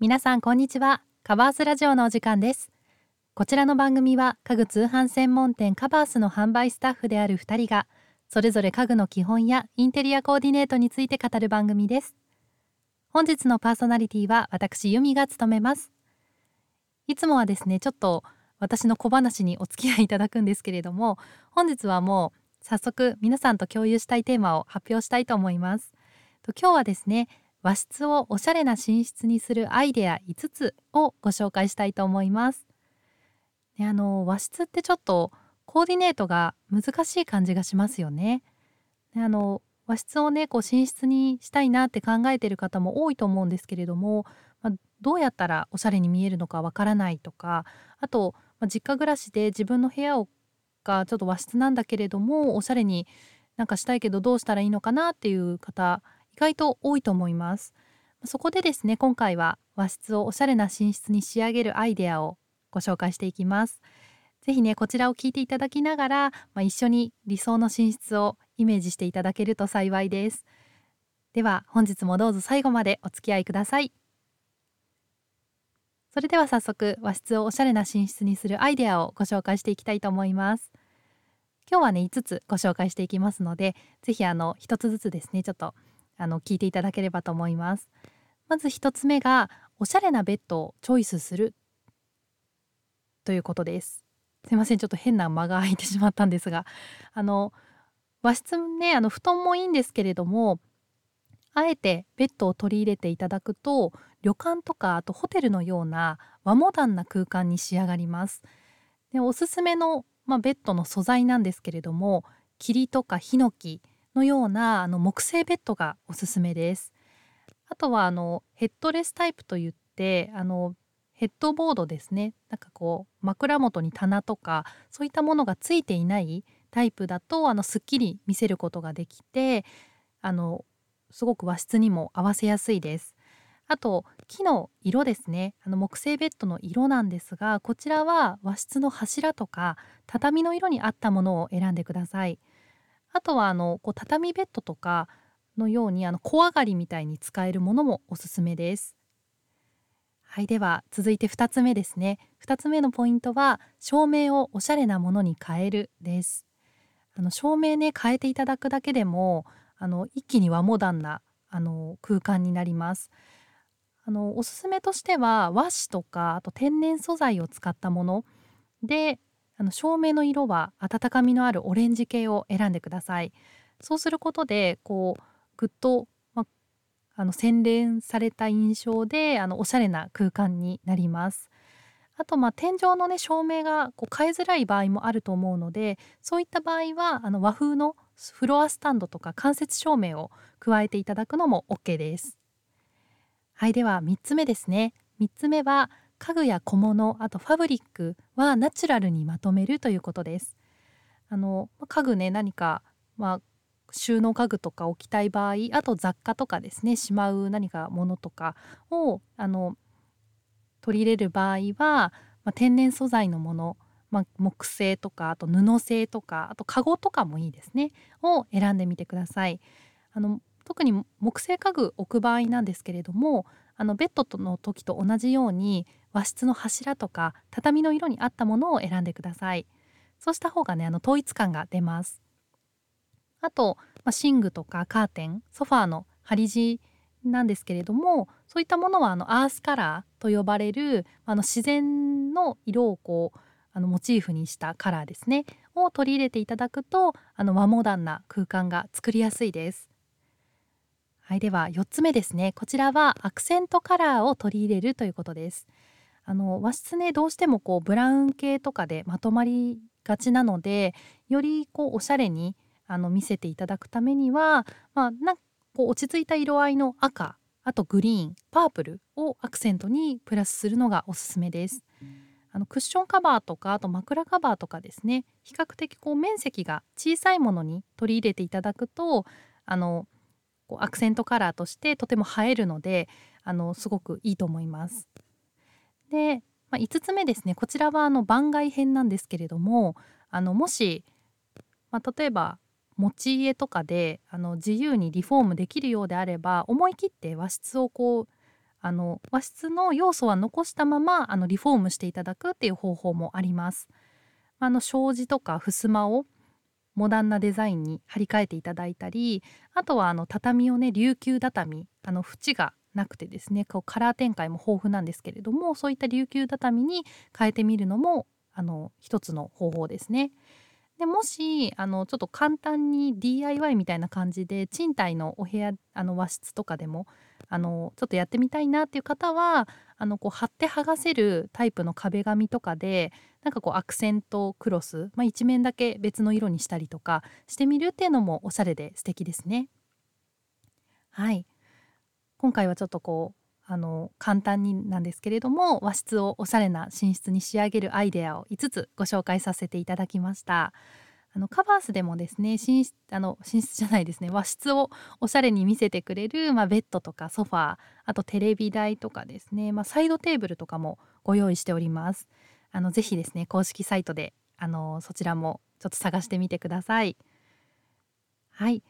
皆さんこんにちは。カバースラジオのお時間です。こちらの番組は家具通販専門店カバースの販売スタッフである2人がそれぞれ家具の基本やインテリアコーディネートについて語る番組です。本日のパーソナリティは私由美が務めます。いつもはですねちょっと私の小話にお付き合いいただくんですけれども本日はもう早速皆さんと共有したいテーマを発表したいと思います。今日はですね和室をおしゃれな寝室にするアイデア5つをご紹介したいと思います。であの和室ってちょっとコーディネートが難しい感じがしますよね。であの和室をねこう寝室にしたいなって考えてる方も多いと思うんですけれども、まあ、どうやったらおしゃれに見えるのかわからないとかあと、まあ、実家暮らしで自分の部屋をがちょっと和室なんだけれどもおしゃれになんかしたいけどどうしたらいいのかなっていう方外と多いと思います。そこでですね今回は和室をおしゃれな寝室に仕上げるアイデアをご紹介していきます。ぜひねこちらを聞いていただきながら、まあ、一緒に理想の寝室をイメージしていただけると幸いです。では本日もどうぞ最後までお付き合いください。それでは早速和室をおしゃれな寝室にするアイデアをご紹介していきたいと思います。今日はね5つご紹介していきますのでぜひあの1つずつですねちょっとあの聞いていただければと思います。まず1つ目がおしゃれなベッドをチョイスする。ということです。すいませんちょっと変な間が空いてしまったんですが。あの和室ねあの布団もいいんですけれどもあえてベッドを取り入れていただくと旅館とかあとホテルのような和モダンな空間に仕上がります。でおすすめの、まあ、ベッドの素材なんですけれども霧とかヒノキのようなあの木製ベッドがおすすめです。あとはあのヘッドレスタイプといってあのヘッドボードですねなんかこう枕元に棚とかそういったものがついていないタイプだとあのすっきり見せることができてあのすごく和室にも合わせやすいです。あと木の色ですねあの木製ベッドの色なんですがこちらは和室の柱とか畳の色に合ったものを選んでください。あとはあのこう畳ベッドとかのようにあの小上がりみたいに使えるものもおすすめです。はいでは続いて2つ目ですね。2つ目のポイントは照明をおしゃれなものに変えるです。あの照明ね変えていただくだけでもあの一気に和モダンなあの空間になります。あのおすすめとしては和紙とかあと天然素材を使ったものであの照明の色は温かみのあるオレンジ系を選んでください。そうすることでこうぐっと、ま、あの洗練された印象であのおしゃれな空間になります。あとまあ天井のね照明がこう変えづらい場合もあると思うのでそういった場合はあの和風のフロアスタンドとか間接照明を加えていただくのも OK です。はいでは3つ目ですね。3つ目は家具や小物あとファブリックはナチュラルにまとめるということですあの家具ね何か、まあ、収納家具とか置きたい場合あと雑貨とかですねしまう何かものとかをあの取り入れる場合は、まあ、天然素材のもの、まあ、木製とかあと布製とかあとカゴとかもいいですねを選んでみてください。あの特に木製家具置く場合なんですけれどもあのベッドの時と同じように和室の柱とか畳の色に合ったものを選んでください。そうした方がねあの統一感が出ます。あと、まあ、寝具とかカーテンソファーの張り地なんですけれどもそういったものはあのアースカラーと呼ばれるあの自然の色をこうあのモチーフにしたカラーですね。を取り入れていただくとあの和モダンな空間が作りやすいです。はいでは4つ目ですね。こちらはアクセントカラーを取り入れるということです。あの和室ねどうしてもこうブラウン系とかでまとまりがちなのでよりこうおしゃれにあの見せていただくためには、まあ、なんこう落ち着いた色合いの赤あとグリーンパープルをアクセントにプラスするのがおすすめです。あのクッションカバーとかあと枕カバーとかですね比較的こう面積が小さいものに取り入れていただくとあのこうアクセントカラーとしてとても映えるのであのすごくいいと思います。で、まあ、5つ目ですねこちらはあの番外編なんですけれどもあのもし、まあ、例えば持ち家とかであの自由にリフォームできるようであれば思い切って和室をこうあの和室の要素は残したままあのリフォームしていただくっていう方法もあります。あの障子とか襖をモダンなデザインに張り替えていただいたりあとはあの畳をね琉球畳あの縁がなくてですねこうカラー展開も豊富なんですけれどもそういった琉球畳に変えてみるのもあの一つの方法ですね。でもしあのちょっと簡単に DIY みたいな感じで賃貸のお部屋あの和室とかでもあのちょっとやってみたいなっていう方はあのこう貼って剥がせるタイプの壁紙とかでなんかこうアクセントクロス、まあ、一面だけ別の色にしたりとかしてみるっていうのもおしゃれで素敵ですね。はい今回はちょっとこうあの簡単になんですけれども和室をおしゃれな寝室に仕上げるアイデアを5つご紹介させていただきました。あのカバースでもですね寝室あの寝室じゃないですね和室をおしゃれに見せてくれる、まあ、ベッドとかソファーあとテレビ台とかですね、まあ、サイドテーブルとかもご用意しております。あのぜひですね公式サイトであのそちらもちょっと探してみてください。はい。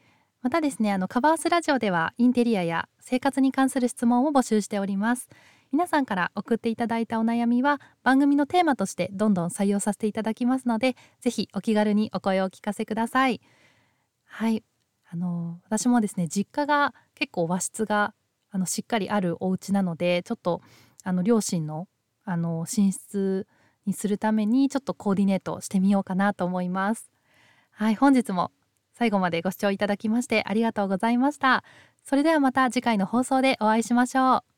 またですねあのカバースラジオではインテリアや生活に関する質問を募集しております。皆さんから送っていただいたお悩みは番組のテーマとしてどんどん採用させていただきますのでぜひお気軽にお声をお聞かせください。はい。あの私もですね実家が結構和室があのしっかりあるお家なのでちょっとあの両親のあの寝室にするためにちょっとコーディネートしてみようかなと思います。はい本日も最後までご視聴いただきましてありがとうございました。それではまた次回の放送でお会いしましょう。